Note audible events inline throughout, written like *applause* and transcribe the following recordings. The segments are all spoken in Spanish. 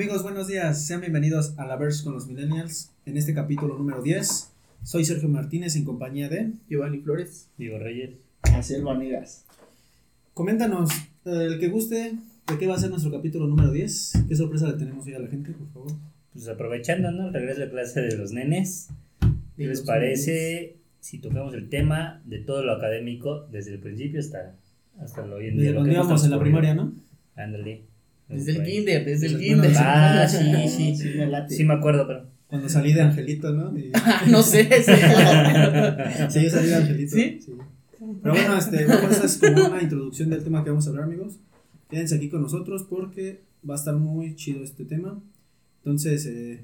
Amigos, buenos días. Sean bienvenidos a La Verse con los Millennials en este capítulo número 10. Soy Sergio Martínez en compañía de Giovanni Flores. Diego Reyes. Hacer Vanegas. Coméntanos, eh, el que guste, de qué va a ser nuestro capítulo número 10. ¿Qué sorpresa le tenemos hoy a la gente, por favor? Pues aprovechando, ¿no? El regreso de clase de los nenes. ¿Qué les parece si tocamos el tema de todo lo académico desde el principio hasta, hasta lo hoy en Desde día? lo cuando íbamos en la primaria, ¿no? Ándale. Desde el kinder, desde el kinder. *laughs* Ah, sí, sí. Sí, me late. Sí me acuerdo, pero... Cuando salí de Angelito, ¿no? Y- *laughs* Ah, no sé. sí. sí, yo salí de Angelito. ¿Sí? Pero bueno, este, bueno, esa es como una introducción del tema que vamos a hablar, amigos. Quédense aquí con nosotros porque va a estar muy chido este tema. Entonces, eh,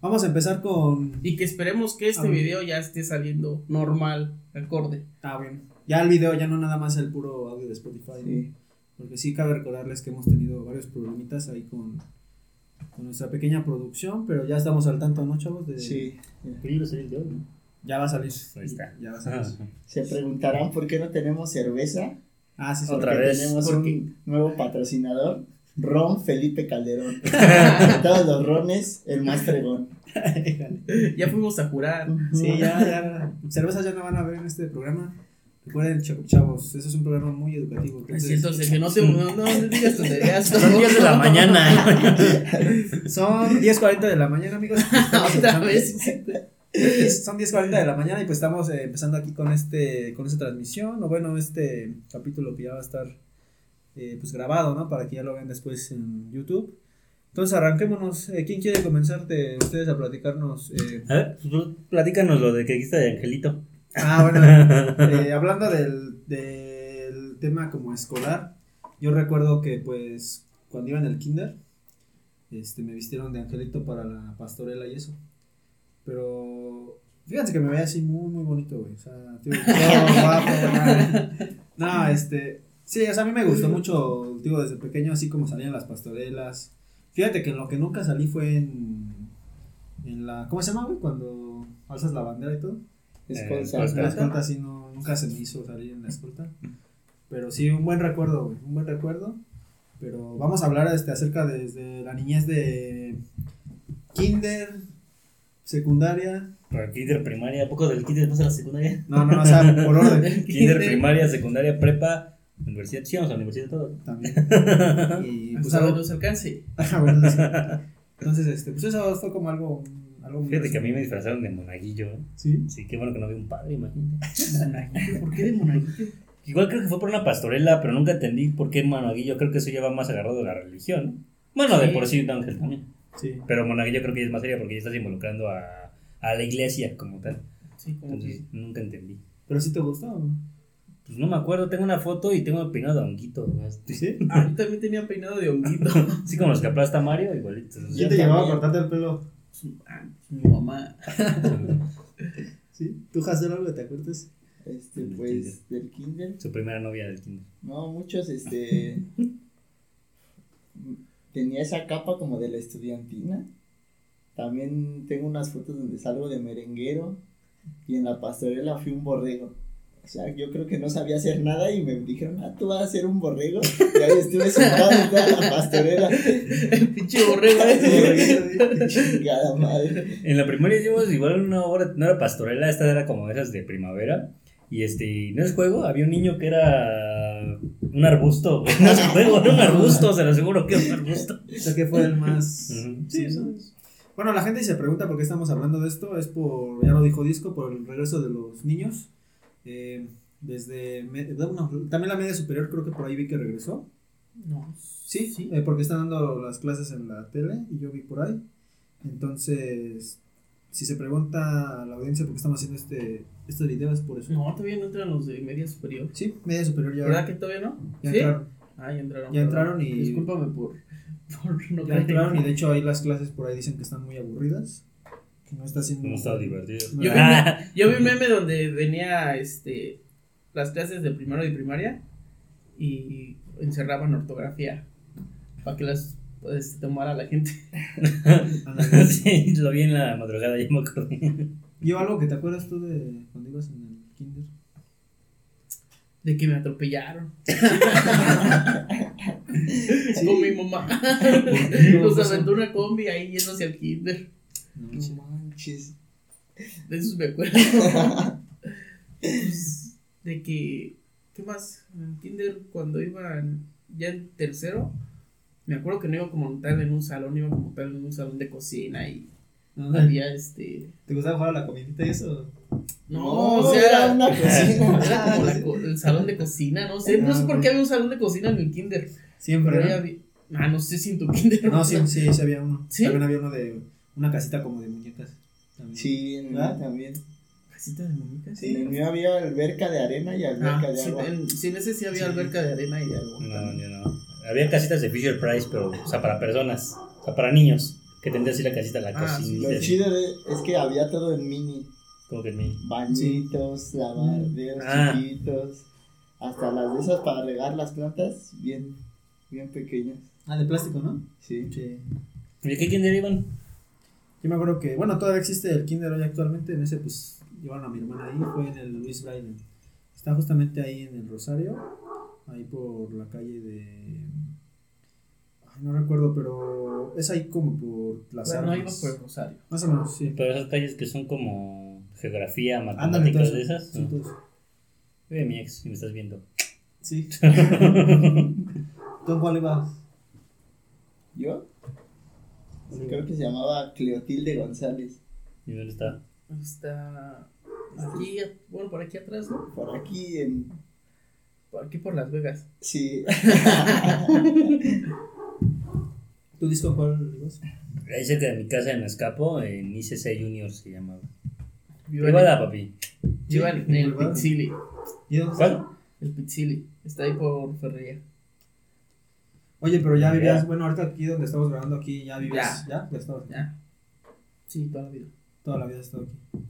vamos a empezar con Y que esperemos que este Ah, video ya esté saliendo normal, acorde. Ah, bien. Ya el video, ya no nada más el puro audio de Spotify. ¿no? Porque sí cabe recordarles que hemos tenido varios problemitas ahí con, con nuestra pequeña producción, pero ya estamos al tanto, ¿no, chavos? De, Sí. Hoy, ¿no? Ya va a salir. Ahí está. Ya va a salir. Se preguntarán por qué no tenemos cerveza. Ah, sí, sí. Otra Porque vez. tenemos ¿Por un nuevo patrocinador. Ron Felipe Calderón. De *laughs* *laughs* todos los rones, el más fregón. *laughs* Ya fuimos a jurar. Sí, ya, ya. Cervezas ya no van a ver en este programa. Recuerden, ch- chavos, eso es un programa muy educativo. Es entonces- de que no te no, no, no digas tonterías. *laughs* Son 10 de la mañana. *laughs* Son 10.40 de la mañana, amigos. *laughs* Otra vez. Son 10.40 de la mañana y pues estamos eh, empezando aquí con este con esta transmisión, o bueno, este capítulo que ya va a estar eh, pues grabado, ¿no? Para que ya lo vean después en YouTube. Entonces arranquémonos. Eh, ¿Quién quiere comenzar de ustedes a platicarnos? eh? A ver, pues, platícanos lo de que dijiste de Angelito. Ah, bueno, eh, hablando del, del tema como escolar, yo recuerdo que pues cuando iba en el kinder, este, me vistieron de angelito para la pastorela y eso. Pero fíjense que me veía así muy, muy bonito, güey. O sea, tío, todo guapo. *laughs* No, este, sí, o sea, a mí me gustó mucho, digo, desde pequeño, así como salían las pastorelas. Fíjate que en lo que nunca salí fue en, en la, ¿cómo se llama, güey? Cuando alzas la bandera y todo. Escolta. escolta. La escolta sí no, nunca se me hizo salir en la escolta. Pero sí, un buen recuerdo, güey, un buen recuerdo. Pero vamos a hablar este, acerca de, desde la niñez de kinder, secundaria. Para kinder, primaria, ¿a poco del kinder pasa a la secundaria? No, no, o sea, por orden *laughs* Kinder, primaria, secundaria, prepa, universidad. Sí, vamos a la universidad todo. también. *laughs* Y pues algo. nos alcance. *laughs* Sí. Entonces, este, pues eso fue como algo. Algo muy Fíjate que a mí me disfrazaron de monaguillo. ¿eh? Sí. Sí, qué bueno que no había un padre, imagínate. Monaguillo, ¿Por qué de monaguillo? *laughs* Igual creo que fue por una pastorela, pero nunca entendí por qué monaguillo. Creo que eso ya va más agarrado de la religión. ¿no? Bueno, de Sí. por sí un ángel también. Sí. Pero monaguillo creo que ya es más seria porque ya estás involucrando a, a la iglesia como tal. Sí, como Entonces que. nunca entendí. Pero sí te gustó. ¿no? Pues no me acuerdo, tengo una foto y tengo peinado de honguito. ¿no? Sí. Ah, yo también tenía peinado de honguito. *laughs* Así como los que aplasta Mario, igualito. ¿Quién Yo te llevaba a cortarte el pelo? Ah, mi mamá. *laughs* Sí. ¿Tú, Hazel, algo que te acuerdas? Este, Del pues, del kinder. Su primera novia del kinder. No, muchos, este. *laughs* tenía esa capa como de la estudiantina. También tengo unas fotos donde salgo de merenguero. Y en la pastorela fui un borrego. O sea, yo creo que no sabía hacer nada y me dijeron, ah, tú vas a ser un borrego. Y ahí estuve sentado en toda la pastorela. El *laughs* pinche borrego ese. Chingada madre. En la primaria hicimos igual una obra, no era pastorela, esta era como esas de primavera. Y este, no es juego, había un niño que era un arbusto, güey. No es juego, era un arbusto, se lo aseguro que es un arbusto. O sea, que fue el más. Ujú. Sí, eso es. Bueno, la gente se pregunta por qué estamos hablando de esto. Es por, ya lo dijo Disco, por el regreso de los niños. Eh, desde. bueno, también la media superior, creo que por ahí vi que regresó. No. Sí, sí. eh, porque están dando las clases en la tele y yo vi por ahí. Entonces, si se pregunta a la audiencia por qué estamos haciendo este, este video, es por eso. No, todavía no entran los de media superior. Sí, media superior ya. ¿Verdad que todavía no? ya ¿Sí? entraron. Ah, ya entraron. Ya entraron y- Discúlpame por. *laughs* por no Ya entraron y de hecho ahí las clases por ahí dicen que están muy aburridas. Que no está haciendo. No estaba divertido. Yo vi, Ah, *laughs* yo vi un meme donde venía este las clases de primero y primaria y encerraban ortografía para que las pues, tomara la gente. *laughs* Sí, lo vi en la madrugada, ya me acordé. ¿Yo algo que te acuerdas tú de cuando ibas en el kinder? De que me atropellaron. *laughs* Con mi mamá. Nos aventó una combi ahí yéndose al kinder. No, Manches. De eso me acuerdo. *laughs* Pues, de que. ¿Qué más? En el kinder, cuando iba en- ya en tercero, me acuerdo que no iba como tal en un salón, iba como tal en un salón de cocina y No, había este. ¿Te gustaba jugar a la comidita y eso? No, No, o sea, era una cocina. Era como la co- el salón de cocina, no sé. No sé por qué había un salón de cocina en el kinder. Siempre. Vi- Ah, no sé si en tu kinder. No, sí, sí, sí había uno. ¿Sí? También había uno de una casita como de muñecas. También. Sí, en el mío también. ¿Casita de muñecas? Sí. En el mío había alberca de arena y alberca Ah, de sí, agua. en, sí, en ese sí había Sí. alberca de arena y de agua. No, yo no. Había casitas de Fisher Price, pero, o sea, para personas, o sea, para niños, que tendría así la casita, la Ah, sí, cocina. Lo chido de- es que había todo en mini. Como que en mí. Bañitos, lavaderos Ah. chiquitos. Hasta las de esas para regar las plantas, bien, bien pequeñas. Ah, de plástico, ¿no? Sí. Sí. ¿Y de qué kinder iban? Yo me acuerdo que, bueno, todavía existe el kinder hoy actualmente. En ese, pues, llevaron a mi hermana ahí. Fue en el Luis Braille. Está justamente ahí en el Rosario. Ahí por la calle de. Ay, no recuerdo, pero es ahí como por las Bueno, no iba armas. por el Rosario. Más o menos, sí. Pero esas calles que son como geografía, Ándale, matemáticas de esas. Sí, ¿no? Vive mi ex, si me estás viendo. Sí. *laughs* *laughs* ¿Tú cuál ibas? Creo que se llamaba Cleotilde González. ¿Y dónde está? Está aquí, bueno, por aquí atrás, ¿no? Por aquí en. Por aquí por Las Vegas. Sí. *laughs* ¿Tu disco cuál ibas? Ahí cerca de mi casa en Escapo, en ICC Junior se llamaba. Viva Igual en, a papi. viva en el. Pizzili. ¿Y dónde está? ¿Cuál? El Pizzili. Está ahí por Ferrería. Oye, pero ya Ya. vivías, bueno, ahorita aquí donde estamos grabando, aquí ya vivías, ¿ya? Ya estabas, Ya. Sí, toda la vida. toda la vida has estado aquí.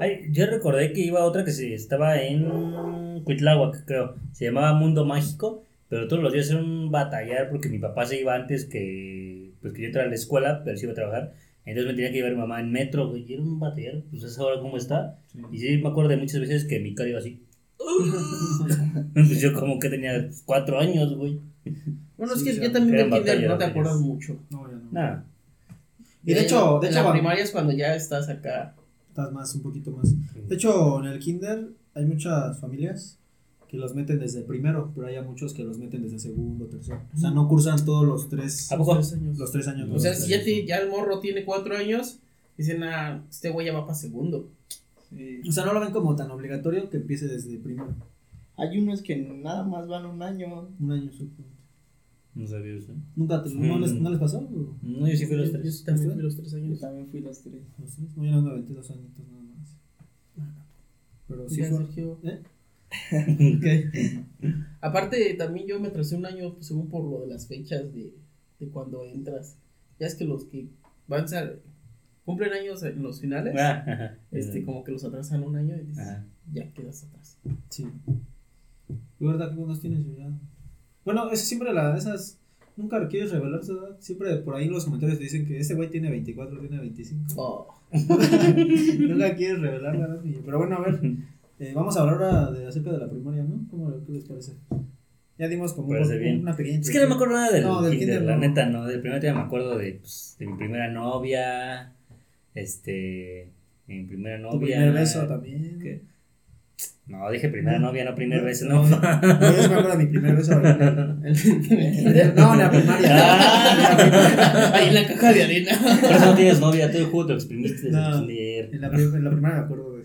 Ay, yo recordé que iba otra que se estaba en Cuitláhuac, creo. Se llamaba Mundo Mágico, pero todos los días era un batallar porque mi papá se iba antes que, pues, que yo entrara a la escuela, pero sí iba a trabajar. Entonces me tenía que llevar mi mamá en metro, güey. Y era un batallar, pues es ahora cómo está. Sí. Y sí me acuerdo de muchas veces que mi cara iba así. *laughs* *laughs* pues yo como que tenía cuatro años, güey. Bueno, Sí, es que ya también del kinder no te acuerdas mucho. No, ya no. Nada. Y de hecho, de en hecho, la primaria es cuando ya estás acá. estás más, un poquito más. De hecho, en el kinder hay muchas familias que los meten desde primero, pero hay muchos que los meten desde segundo, tercero. O sea, no cursan todos los tres, ¿A poco? Tres años. los tres años. O sea, si ya, te- ya el morro tiene cuatro años, dicen, ah, este güey ya va para segundo. Sí. O sea, no lo ven como tan obligatorio que empiece desde primero. Hay unos que nada más van un año. Un año, supongo. No sabía eso. ¿Nunca te, no, Mm. les, ¿No les pasó? o? No, yo sí fui a los Yo- tres. Yo también ¿Usted? fui los tres Yo años. también fui los tres. Los tres. No, yo no me aventé dos añitos nada más. Pero sí Ya, fue. Sergio. ¿Eh? *laughs* Aparte, también yo me atrasé un año, pues, según por lo de las fechas de, de cuando entras. Ya es que los que van a cumplen años en los finales, Ah, este, como que los atrasan un año y dices, ya quedas atrás. Sí. ¿Y verdad que cuántos tienes ya? Bueno, es siempre la, esas. Nunca quieres revelar su edad. Siempre por ahí en los comentarios te dicen que este güey tiene 24, tiene 25. Oh, *laughs* Nunca quieres revelar la edad. Pero bueno, a ver. *laughs* eh, vamos a hablar ahora de, acerca de la primaria, ¿no? ¿Cómo, ¿Qué les parece? Ya dimos como un- Parece bien. una pequeña. Es que no me acuerdo nada del, No, del kinder, kinder la no. neta, no. Del primer día me acuerdo de, pues, de mi primera novia. Este. Mi primera novia. Tu primer beso también. ¿Qué? No, dije primera novia, no primer No, beso, no. no. Sí me acuerdo de mi primer beso. *laughs* *laughs* No, en la primaria. Ah. ahí en la caja de arena. Por eso no tienes novia, tú el juego te lo exprimiste desde No. el kinder. En la, prim- en la primaria me acuerdo de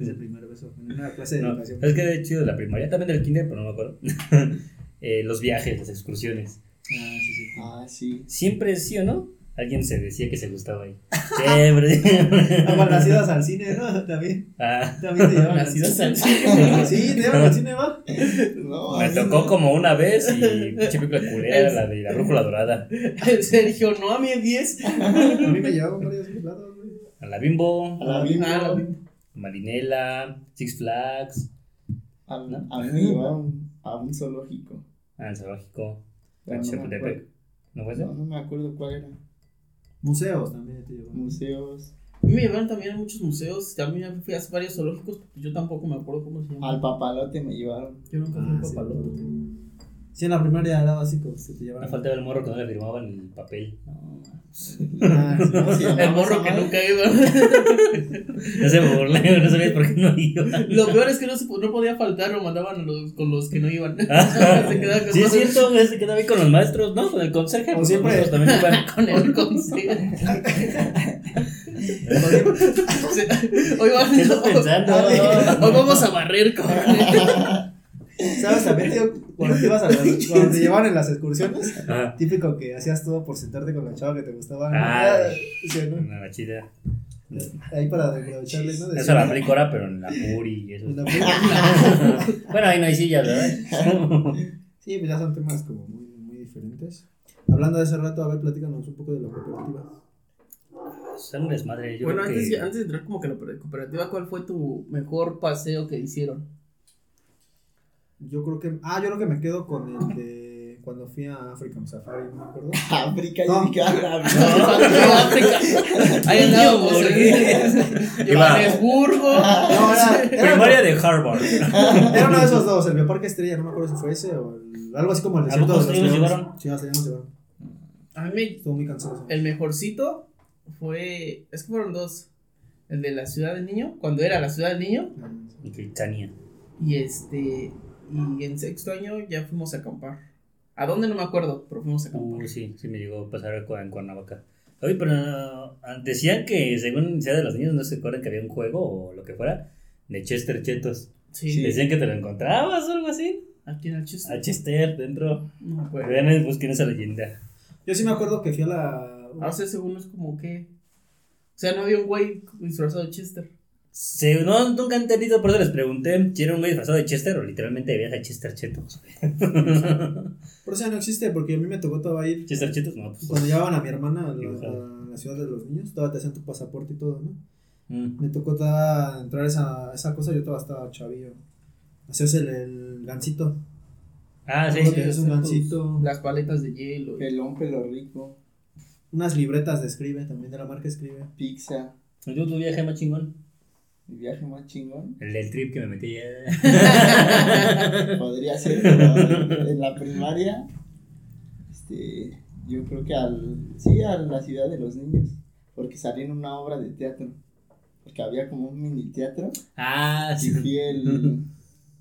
ese, primer beso. En una clase de No, educación. es que de hecho de la primaria, también del kinder, pero no me acuerdo. *laughs* Eh, los viajes, las excursiones. Ah, sí, sí. Ah, sí. Siempre sí o no, alguien se decía que se gustaba ahí. *laughs* Siempre. Ah, bueno, las idas al cine, ¿no? También. Ah, También te llevaban Las idas al cine. Sí, *laughs* te llevan al cine, va. No, me tocó no. como una vez y *laughs* pinche película culera, la de la brújula dorada. Sergio, no a mí en 10. A mí me llevaban varios lados, güey. A la Bimbo, A la Bimbo. Ah, la Bimbo. Marinela, Six Flags, A, a mí me llevaron a un zoológico. al zoológico, Pero a no, me acuerdo, ¿No fue no, eso? no me acuerdo cuál era. Museos también te llevan. Museos. mí me llevaron también a muchos museos. También fui a varios zoológicos. porque Yo tampoco me acuerdo cómo se llama. Al papalote me llevaron. Yo nunca fui a Ah, sí. papalote. Sí, en la primaria era básico, se te Me llevaban. faltaba el morro que no le firmaban el papel. No, Ah, sí. ¿Cómo se llamaba El morro que nunca iba. *laughs* no se me burlé, no sabías por qué no iba. Lo peor es que no, se, no podía faltar, lo mandaban los, con los que no iban. *laughs* Ah, *laughs* se quedaba con sí, es cierto, se quedaba ahí con los maestros, ¿no? Con el conserje. Como pues, siempre. también iban. con el consejo. Se- Hoy vamos, ¿Qué estás pensando? hoy vamos a barrer, cabrón. ¿Sabes también, tío? Cuando te, ibas a las- *laughs* cuando te llevaban en las excursiones, Ah, típico que hacías todo por sentarte con la chava que te gustaba. Ah. Sí, ¿no? una chida. Ahí para aprovecharle, ¿no? Eso la aplico ahora, pero en la Puri y eso. Una- *laughs* Bueno, ahí no hay sillas, ¿verdad? *laughs* Sí, pues ya son temas como muy, muy diferentes. Hablando de ese rato, a ver, platícanos un poco de la cooperativa. Son un desmadre. Yo Bueno, creo antes, que... antes de entrar como que a la cooperativa, ¿cuál fue tu mejor paseo que hicieron? Yo creo que. Ah, yo creo que me quedo con el de cuando fui a African Safari, no me acuerdo. *laughs* África, No. yo dije, ah, *laughs* *laughs* Ahí ¿por en qué? Johannesburgo. No, era, era, Primaria de Harvard. era uno de esos dos, el Bioparque Estrella, no me acuerdo si fue ese o el- algo así como el ¿A desierto de los leones. llevaron? Sí, hasta allá nos llevaron. A mí me- Estuvo muy cansado. el mejorcito fue, es que fueron dos. El de la ciudad del niño, cuando era la ciudad del niño, Y Tania. y este, y en sexto año ya fuimos a acampar. ¿A dónde no me acuerdo? Pero fuimos a acampar. Uh, sí, sí me llegó a pasar en Cuernavaca. Oye, pero ah, decían que según Ciudad de los Niños no se acuerdan que había un juego o lo que fuera de Chester Chetos. Sí, Sí. Decían que te lo encontrabas o algo así. aquí en el chiste. A Chester dentro. No me acuerdo. Vean, busquen esa leyenda. Yo sí me acuerdo que fui a la. Ah, o sea, según es como que. O sea, no había un güey disfrazado de Chester. Se, no, nunca han entendido, por eso les pregunté si era un güey disfrazado de Chester o literalmente veías a Chester Chetos. *laughs* Por eso ya no existe, porque a mí me tocó todavía ir. Chester Chetos, no, pues. Cuando llevaban a mi hermana a la, Dibujado. a la ciudad de los niños, todavía te hacían tu pasaporte y todo, ¿no? mm. Me tocó todavía entrar a esa, esa cosa, yo todavía estaba chavillo. Hacías el, el gancito. Ah, sí. Sí. que es un gancito. Las paletas de hielo. Pelón, pelo rico, Unas libretas de Escribe, también de la marca Escribe. pizza, ¿Y tú tu viaje más chingón? Mi viaje más chingón. El del trip que me metí. *laughs* Podría ser *laughs* pero en la primaria. Este, yo creo que al. Sí, a la ciudad de los niños. Porque salí en una obra de teatro. Porque había como un mini teatro. Ah, Y sí. fui el. *laughs*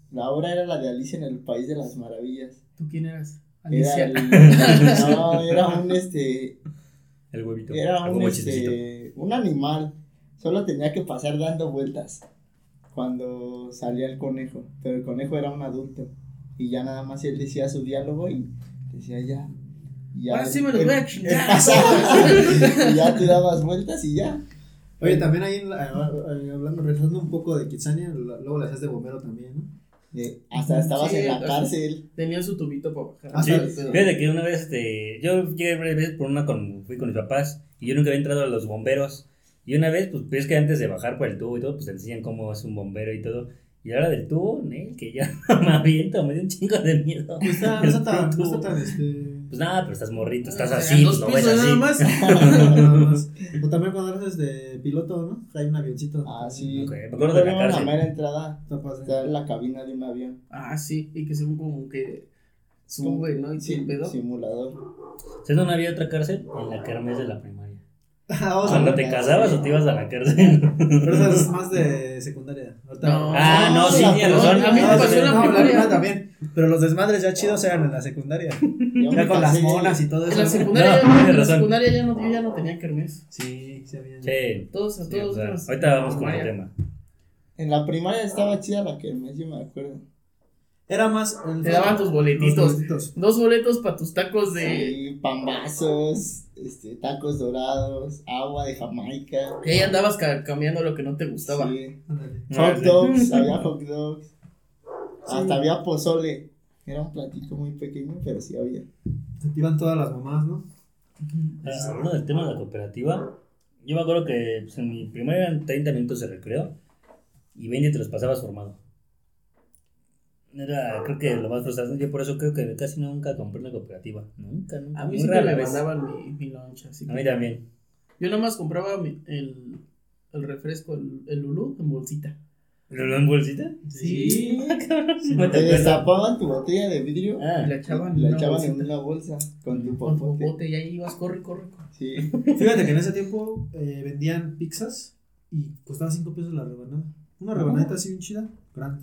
La obra era la de Alicia en el País de las Maravillas. ¿Tú quién eras? Era Alicia. el- no, era un este. El huevito. Era Algo un este. Un animal. Solo tenía que pasar dando vueltas. Cuando salía el conejo. Pero el conejo era un adulto. Y ya nada más él decía su diálogo y decía ya. ya Ahora sí me los voy a chingar. *laughs* y ya te dabas vueltas y ya. Oye, también ahí, en la- eh, hablando, regresando un poco de Kitsania, luego la hacías de bombero también, ¿no? De- hasta estabas Sí, en la cárcel. Tenía su tubito para bajar. Ah, Sí, sí, Pero- fíjate que una vez, este, yo llegué varias veces por una con, fui con mis papás y yo nunca había entrado a los bomberos. Y una vez, pues, ves que antes de bajar por el tubo y todo, pues te enseñan cómo es un bombero y todo. Y ahora del tubo, Nel, que ya *laughs* me aviento, me dio un chingo de miedo. *laughs* No está, no está tan, no está tan, este... Pues nada, pero estás morrito, estás Ah, así, pues lo ves así. nada más. *laughs* nada más. O también cuando haces de piloto, ¿no? Hay un avioncito. Ah, sí. Ok, me acuerdo de la cárcel. mera entrada. Está en la cabina de un avión. Ah, sí, y que según como que sube, ¿no? Y Sí, simulador. ¿Sabes dónde había otra cárcel? En la kermés de la primaria. Ah, vamos Cuando te casabas o te ibas a la cárcel. Pero esa es más de *laughs* secundaria. Ahorita- No. Ah, no, sí, tienes razón. A mí me pasó en la no, primaria. también. Pero los desmadres ya chidos eran en la secundaria. *laughs* Ya me con las monas y todo En eso. la *laughs* secundaria, No, en la razón. secundaria ya no, yo ya no tenía kermés. Sí, sí había. Sí. Todos, a Sí, todos. o sea, nos- ahorita vamos con el tema. En la primaria estaba chida la kermés, yo me acuerdo. Era más. Te daban tus boletitos. los boletitos. Dos boletos para tus tacos de. Sí, pambazos, este, tacos dorados, agua de Jamaica. Y ahí andabas ca- cambiando lo que no te gustaba. Sí. Hot dogs, *laughs* había hot dogs. Sí. Hasta había pozole. Era un platito muy pequeño, pero sí había. Se iban todas las mamás, ¿no? Ah, Hablando del tema de la cooperativa, yo me acuerdo que pues, en mi primaria eran 30 minutos de recreo y 20 te los pasabas formado. Era, creo que lo más frustrante. Yo por eso creo que casi nunca compré una cooperativa. Nunca, nunca. A mí siempre me mandaban mi, mi lunch, así A que mí también. Yo nada más compraba mi- el, el refresco, el, el Lulú, en bolsita. ¿Lo en bolsita? Sí. *laughs* Me Te tocó esa. destapaban tu botella de vidrio Ah, Y la echaban, y la en una echaban en bolsita. una bolsa con tu Con tu popote. bote y ahí ibas, corre, corre. corre. Sí. *laughs* Fíjate que en ese tiempo eh, vendían pizzas y costaba 5 pesos la rebanada. Una rebanadita así bien chida, grande.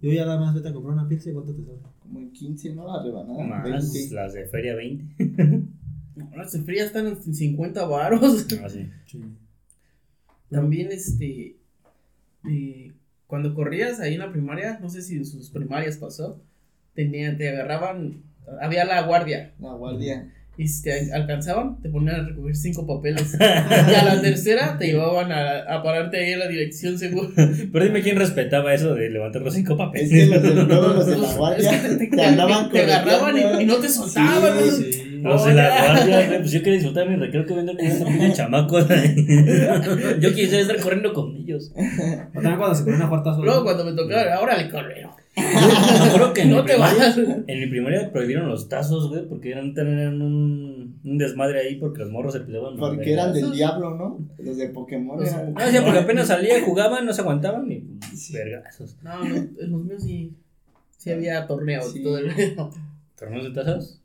Y hoy ya nada más vete a comprar una pizza y cuánto te sale. Como en 15, ¿no? La rebanada. más 20. las de Feria 20. *laughs* No, las de frías están en 50 varos. Ah, sí. Sí. También, este. eh, cuando corrías ahí en la primaria, no sé si en sus primarias pasó, tenía, te agarraban, había la guardia. La guardia. Y si te alcanzaban, te ponían a recoger cinco papeles. *laughs* y a la tercera te llevaban a, a pararte ahí en la dirección segura. Pero dime quién respetaba eso de levantar los cinco papeles. Es que los de, luego los de la guardia Es que te, te andaban te agarraban y, y no te soltaban. ¿no? Sí. Los de la guardia, pues yo quería disfrutar mi recreo que vendo con esos pinches chamacos. *laughs* yo quisiera estar corriendo con ellos. O también cuando se ponen a jugar tazo. Luego cuando me tocaba, ahora le correo. *laughs* Acuerdo que en, No mi te primaria, vas. en mi primaria prohibieron los tazos, güey, porque eran, tenían un, un desmadre ahí porque los morros se peleaban. los Porque eran del diablo, ¿no? Los de Pokémon Los- eran. No, sí, porque apenas salían, jugaban, no se aguantaban y Sí. vergazos. No, no, en los míos sí, sí había torneos Sí. y todo el ¿Torneos de tazos?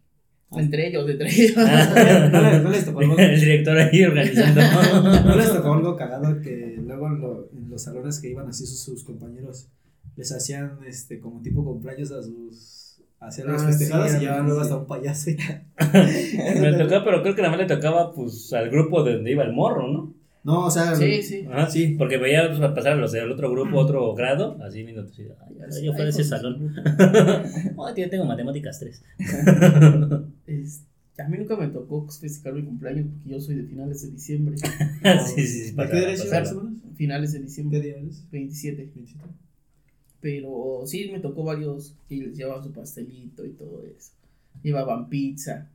Entre ellos, entre *laughs* ellos. No, le- no les tocó algo, El director ahí organizando. *laughs* no les tocó algo cagado que luego en, lo- en los salones que iban así sus, sus compañeros les hacían este como tipo cumpleaños a sus hacían los Ah, festejados sí, y llevaban sí. luego hasta un payaso y *laughs* Me tocaba, pero creo que nada más le tocaba pues al grupo de donde iba el morro, ¿no? no o sea Sí, sí. Ajá, Sí. Porque veía pues, pasar los del otro grupo, otro grado, así viendo, ay, ahora yo fuera de ese salón. *laughs* Tío, tengo matemáticas 3. *laughs* Es- a mí nunca me tocó festejar mi cumpleaños porque yo soy de finales de diciembre. sí, sí, sí. ¿De pasaba, qué derecho pasaba. más o menos? Finales de ¿Qué diciembre, día eres? 27. 27. Pero sí me tocó varios que les llevaban su pastelito y todo eso. Llevaban pizza.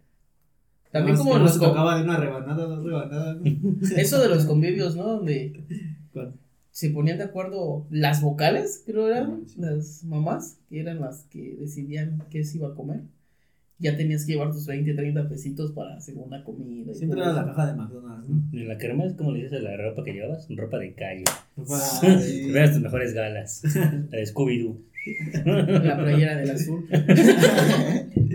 También como los tocaba de una rebanada, dos rebanadas. ¿no? *laughs* eso de los convivios, ¿no? Donde ¿Cuál? se ponían de acuerdo las vocales, creo eran, Ah, sí. las mamás, que eran las que decidían qué se iba a comer. Ya tenías que llevar tus 20, 30 pesitos para segunda comida. y Siempre era la caja de McDonald's, ¿no? En la kermés, ¿cómo le dices a la ropa que llevabas? Ropa de calle. Sí. *laughs* veas tus mejores galas. *laughs* La de Scooby-Doo. La playera del azul. *laughs*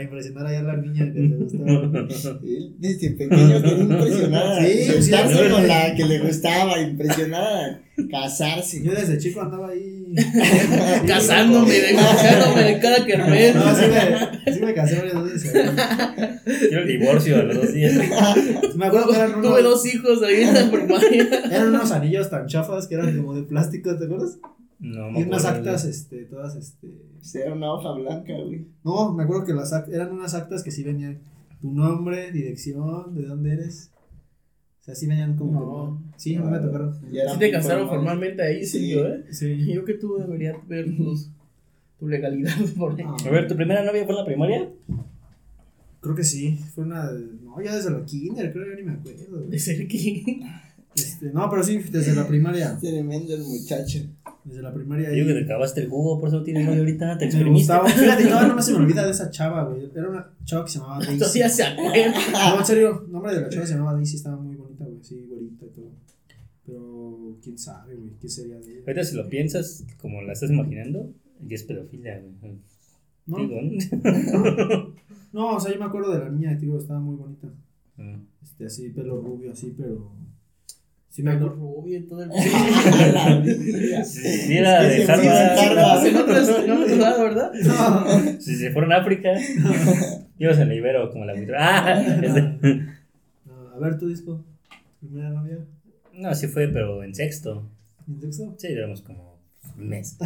Para impresionar allá a la niña que le gustaba. *laughs* Desde pequeño quería impresionar. Sí, sí, con la que le gustaba, impresionar, casarse. Yo desde chico andaba ahí. *laughs* Casándome, divorciándome de cada kermés. No, sí me, sí me casé varias veces. Yo el divorcio a los dos días. *laughs* Me acuerdo que eran Tuve unos, dos hijos ahí en la primaria. eran unos anillos tan chafas que eran como de plástico, ¿te acuerdas? No, me Y unas acuerdo. actas, este, todas, este. Era una hoja blanca, güey. No, me acuerdo que las act- eran unas actas que sí venían tu nombre, dirección, de dónde eres. O sea, sí venían como. No. sí, a mí me tocaron. Sí te casaron formal. formalmente ahí, Sí. sí, yo, ¿eh? Sí. Yo que tú deberías ver tus, tu legalidad *laughs* por ahí. Ah, A ver, ¿tu primera novia fue en la primaria? Creo que sí. Fue una. No, ya desde la kinder, creo, ya ni me acuerdo. güey. De ser aquí. Este, no, pero sí, desde la primaria. *laughs* Tremendo el muchacho. Desde la primaria. Digo que te acabaste el jugo, por eso no tienes *laughs* novia ahorita. Te Me gustaba. *laughs* Fíjate, todavía no me se me olvida de esa chava, güey. Era una chava que se llamaba *laughs* Daisy. Todavía se acuerda. No, en serio, el nombre de la chava se llamaba Daisy, estaba muy bonita, güey, sí, güerita y todo. Pero quién sabe, güey, qué sería de ella. Ahorita si lo piensas, como la estás imaginando, ya es pedofilia, güey. No, Digo, no, o sea, yo me acuerdo de la niña, digo, estaba muy bonita. ¿no? Este, así, pelo rubio, así, pero. Sí, me acuerdo. rubio y todo el. *laughs* *laughs* Si si Es que de Harvard. En otros lados, ¿verdad? *laughs* No, si se fueron a África, ibas en la Ibero como la buitre. ¡Ah! Este- no, a ver, tu disco. Primera novia. No, sí fue, pero en sexto. ¿En sexto? Sí, duramos como un mes.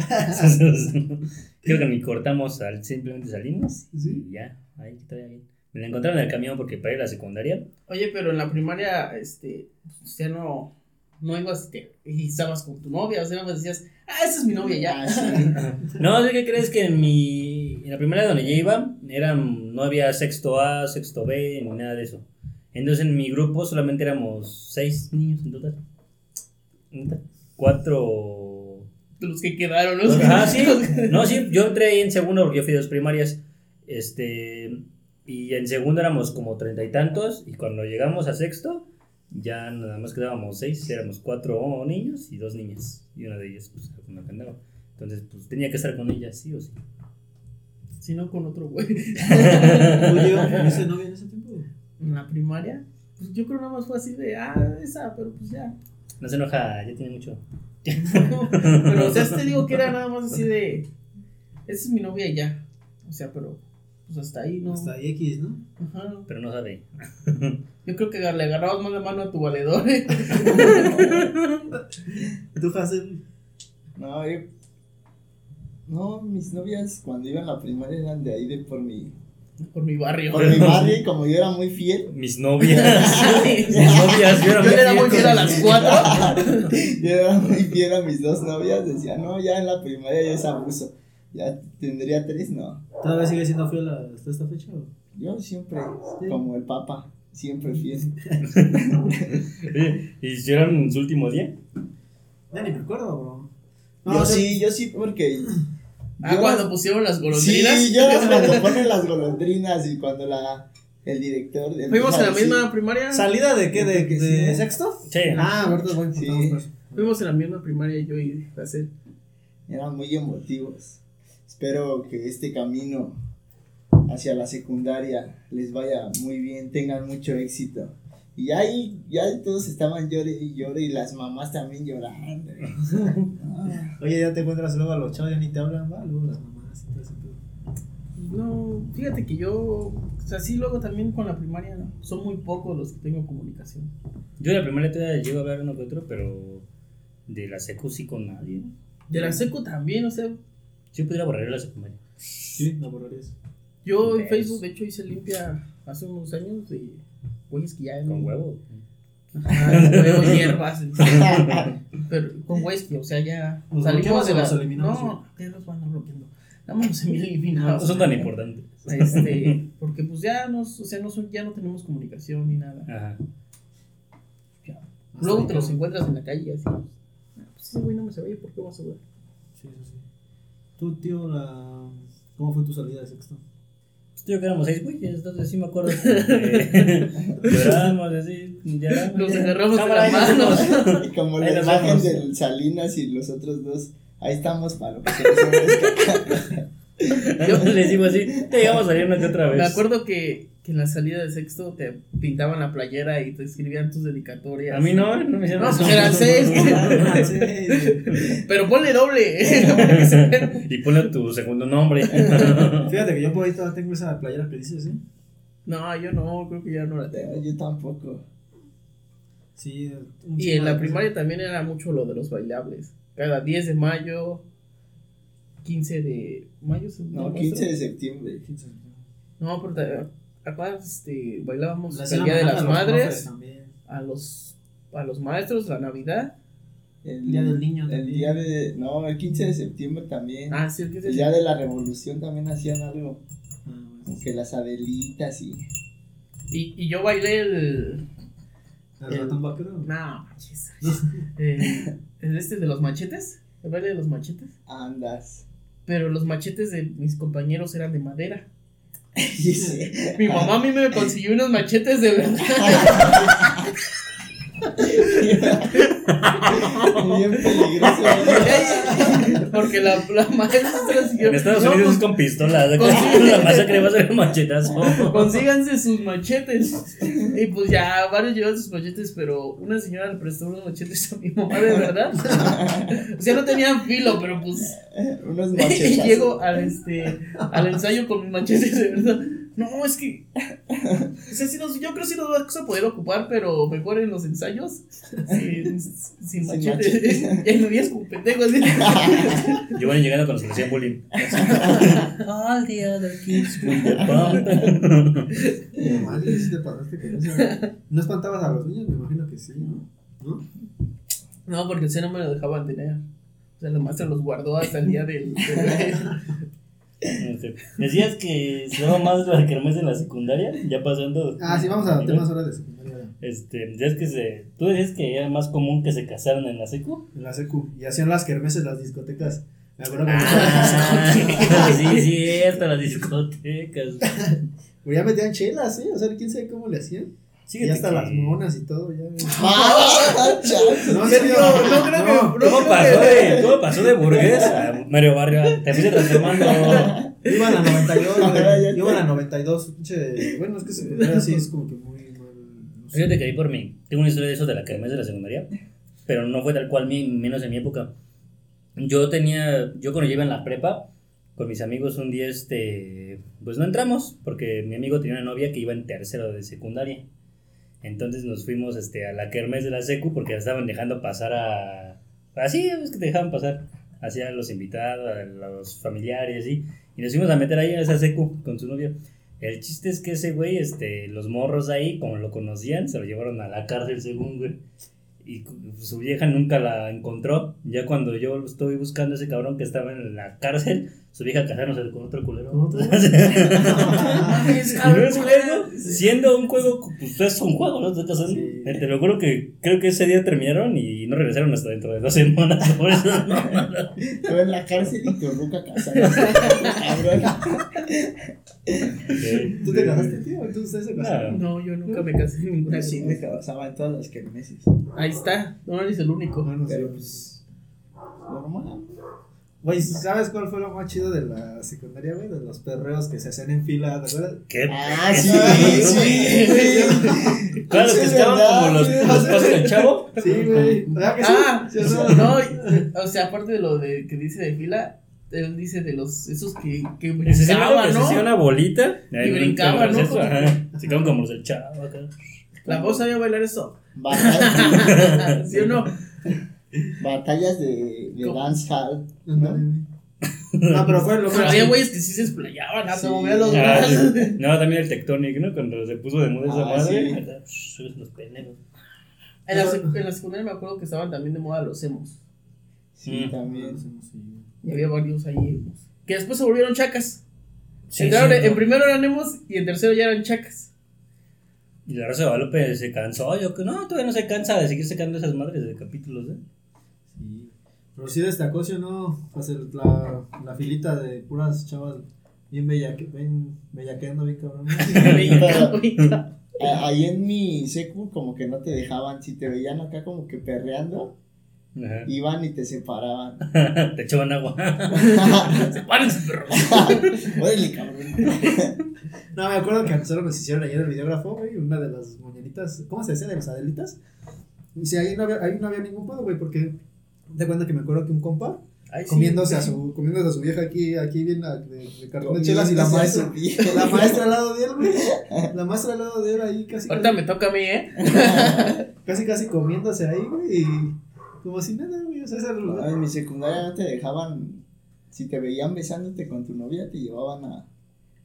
Creo que ni cortamos, al, simplemente salimos Sí. y ya, ahí todavía bien. Me la encontraron en el camión porque para ir a la secundaria. Oye, pero en la primaria, este, pues, ya no, no ibas te- y estabas con tu novia, o sea, no decías, ah, esa es mi novia ya. Ah, sí. *laughs* No, ¿de qué crees que en mi. En la primera donde yo iba, eran, no había sexto A, sexto B, ni nada de eso. Entonces en mi grupo solamente éramos seis niños en total. Cuatro. De los que quedaron, ¿no? Ah, sí. *laughs* No, sí, yo entré ahí en segundo porque yo fui a dos primarias. Este. Y en segundo éramos como treinta y tantos. Y cuando llegamos a sexto, ya nada más quedábamos seis, éramos cuatro niños y dos niñas. Y una de ellas, pues, era con la que andaba. Entonces, pues tenía que estar con ella, sí o sí. Si no con otro güey. *laughs* Oye, ¿tuviste *laughs* novia en ese tiempo? En la primaria, pues yo creo nada más fue así de, ah, esa, pero pues ya. No se enoja, ya tiene mucho. *laughs* pero, o sea, te digo que era nada más así de, esa es mi novia y ya. O sea, pero, pues hasta ahí, ¿no? Hasta ahí X, ¿no? Ajá. Pero no sabe. Yo creo que le agarrabas más la mano a tu valedor. ¿eh? *laughs* ¿Tú, Hazel? No, yo. No, mis novias cuando iba a la primaria eran de ahí, de por mi. Por mi barrio. Por mi barrio, y *laughs* como yo era muy fiel. Mis novias. *laughs* Mis novias, yo era Yo muy era muy fiel fiel a las cuatro. yo era muy fiel a mis dos novias. Decía, no, ya en la primaria ya es abuso. Ya tendría tres, no. ¿Todavía sigue siendo fiel hasta esta fecha? o? Yo siempre, Sí. como el papa, siempre fiel. *laughs* Oye, ¿Y hicieron su último día? Ya ni me acuerdo, bro. yo o sea, sí, yo sí, porque. *clears throat* Ah, yo cuando pusieron las golondrinas. Sí, yo cuando ponen las golondrinas y cuando la. El director. Fuimos a la misma primaria. ¿Salida de qué? ¿De, Que de sí. sexto? Sí. Ah, verdad, bueno, Sí. Fuimos en la misma primaria yo y Hazel. eran muy emotivos. Espero que este camino hacia la secundaria les vaya muy bien, tengan mucho éxito. Y ahí ya todos estaban llore y llore y las mamás también llorando. Ah, *laughs* Oye, ya te encuentras luego a los chavos, ya ni te hablan, luego las mamás y todo pedo. No, fíjate que yo, o sea, sí, luego también con la primaria, ¿no? son muy pocos los que tengo comunicación. Yo en la primera todavía llego a hablar uno que otro, pero de la secu sí con nadie. De la seco también, o sea, Sí pudiera borrar la secundaria. Sí, la borrarías. yo en Ves. Facebook de hecho hice limpia hace unos años de güeyes que ya Con huevo. Ajá, con huevo, *laughs* hierbas, pero con güeyes que, o sea, ya ¿Los salimos de o la... los eliminabas? No, ¿qué los van a bloqueando? Nada más los eliminados. No son tan importantes. Este, porque pues ya nos, o sea, no son, ya no tenemos comunicación ni nada. Ajá. Ya. Luego te los encuentras en la calle y así. Pues, "Ah, pues ese güey no me se oye, ¿por qué vas a ver? Sí, sí, sí. Tú, tío, la... ¿cómo fue tu salida de sexto? Pues yo que éramos seis güeyes, entonces sí me acuerdo. que *laughs* Lloramos así, lloramos. Nos agarramos de las manos. y como la imagen del Salinas y los otros dos, ahí estamos para lo que se. *laughs* Yo les digo así, te llegamos a salir una que otra vez. Me acuerdo que, que en la salida de sexto te pintaban la playera y te escribían tus dedicatorias. A mí no, no me hicieron No, pues eran seis. *laughs* Sí. *laughs* Pero ponle doble. y ponle tu segundo nombre. Fíjate que yo por ahí todavía tengo esa playera que dices, ¿eh? no, yo no, creo que ya no la tengo. Yo tampoco. Sí. un Y en la primaria también era mucho lo de los bailables. Cada 10 de mayo, 15 de mayo. ¿se No, llama 15 eso? de septiembre. 15. No, pero acá este, bailábamos La el Día de las Madres, también. a los, a los maestros, la Navidad. El Día del niño El también. día de. No, el 15 de septiembre también. Ah, sí, el 15 el de día de la revolución también hacían algo. Ah, Como bueno. que las adelitas y. y, y yo bailé el. ¿El ratón vaquero? No, manches. *laughs* Eh, el este de los machetes. El baile de los machetes. Andas. Pero los machetes de mis compañeros eran de madera. *laughs* Mi mamá a mí me consiguió unos machetes de verdad. *laughs* Bien peligroso. Porque la, la maestra siguió. En Estados "No, Unidos pues, es con pistola. La masacre va a ser un machetazo. Consíganse sus machetes. Y pues ya varios llevan sus machetes, pero una señora le prestó unos machetes a mi mamá de verdad. O sea, no tenían filo, pero pues. Unos Y machetazos. llego al este al ensayo con mis machetes de verdad. No, es que. O sea, sí nos- yo creo que sí nos vamos a poder ocupar, pero mejor en los ensayos. Sin, sin machetes. *laughs* Ya me veías como pendejo así. *laughs* Yo van llegando con los que le hacían bullying. *laughs* All the other kids with the pump. No, madre, sí te con eso. ¿No espantabas a los niños? Me imagino que sí, ¿no? ¿No? No, porque si no me lo dejaban tener. O sea, la maestra los guardó hasta el día del. del- Este, Decías que se daba más la kermés en la secundaria, ya pasando. Ah, sí, vamos a temas ahora de secundaria. Este, decías que se. Tú decías que era más común que se casaran en la secu. En la secu. Y hacían las kermeses, las discotecas. Me acuerdo que Ah, *laughs* sí, cierto, las discotecas. *laughs* Pero ya metían chelas, ¿eh? O sea, quién sabe cómo le hacían. Sí, Y hasta las monas y todo, ya. ¡Ah! *laughs* No, serio. no, no creo que- ¿Cómo pasó de, cómo pasó de burgués a Mario Vargas? Te fuiste transformando. Iba a la 92, *laughs* Ah, güey. te- Iba a la 92, pinche. Bueno, es que secundaria sí es como que muy mal. no sé. Fíjate que ahí por mí. Tengo una historia de eso de la kermés de la secundaria. Pero no fue tal cual, menos en mi época. Yo tenía. Yo cuando yo iba en la prepa, con mis amigos un día, este. Pues no entramos, porque mi amigo tenía una novia que iba en tercero de secundaria. Entonces nos fuimos este, a la kermés de la secu porque la estaban dejando pasar a. Así, es que te dejaban pasar. Hacia los invitados, a los familiares, y Y nos fuimos a meter ahí a esa secu con su novia. El chiste es que ese güey, este, los morros ahí, como lo conocían, se lo llevaron a la cárcel según, güey. Y su vieja nunca la encontró. Ya cuando yo estoy buscando a ese cabrón que estaba en la cárcel, su vieja casándose con otro culero. ¿Con otro? *laughs* Mames, Y *laughs* no cabrón, es juego, siendo un juego, pues es un juego, ¿no? Te casando. Sí. Eh, Te lo juro que creo que ese día terminaron y no regresaron hasta dentro de dos semanas. *laughs* Por eso, no, en la cárcel y tu ruca casada. ¿Tú te casaste, tío? ¿Tú ustedes se casaron? No, yo nunca me casé en ninguna. Sí, me casaba en todas las kermeses. Ahí está, no eres el único. Pero pues. Normal. Güey, ¿sabes cuál fue lo más chido de la secundaria, güey? De los perreos que se hacían en fila, ¿te acuerdas? ¿Qué? Ah, sí, qué- sí. Claro, Sí, que es estaban verdad, como los, sí. los pasos del chavo. Sí, güey. ¿Verdad que sí? Ah, ¿Sí no? o sea, aparte de lo de que dice de fila, él dice de los esos que, que Se hacía brincaban, se hacía ¿no? una bolita. Y brincaban, ¿no? Se quedaban como los del chavo acá. La voz sabía bailar eso. *laughs* ¿Sí o no? Batallas de, de dancehall. Güey. No, pero fue lo más había güeyes que sí se explayaban, Sí. movían los Ah, brazos. *laughs* No, también el Tectonic, ¿no? Cuando se puso de moda esa Ah, madre. sí. acá, shh, Los pendejos. En la, sec- en la secundaria me acuerdo que estaban también de moda los emos. Sí, Mm. también. Y había varios ahí. Que después se volvieron chacas. Sí, Entraron, cierto. en primero eran emos y en tercero ya eran chacas. Y la Rosa de Guadalupe se cansó. Yo que no, todavía no se cansa de seguir sacando esas madres de capítulos, ¿eh? Pero sí destacó, ¿sí o no? Pues el- la, la filita de puras chavas bien bella, bien bellaqueando, bien cabrón. *laughs* Ah, Ahí en mi secu como que no te dejaban, si te veían acá como que perreando, Ajá. iban y te separaban. *laughs* Te echaban agua. *laughs* Sepárense, perros. Órale, cabrón. No, me acuerdo que a nosotros nos hicieron ayer el videógrafo, güey, una de las moñeritas, ¿cómo se decía? De las adelitas. Y si ahí no había, ahí no había ningún pedo, güey, porque te cuenta que me acuerdo que un compa Ay, sí. comiéndose a su comiéndose a su vieja aquí aquí bien a- de, de cartón de chelas y la maestra la *laughs* maestra al lado de él, güey. La maestra al lado de él ahí casi Ahorita casi, me toca a mí, ¿eh? *laughs* casi casi comiéndose ahí, güey, y como si nada, güey, o sea, esa No, en mi secundaria no te dejaban, si te veían besándote con tu novia, te llevaban a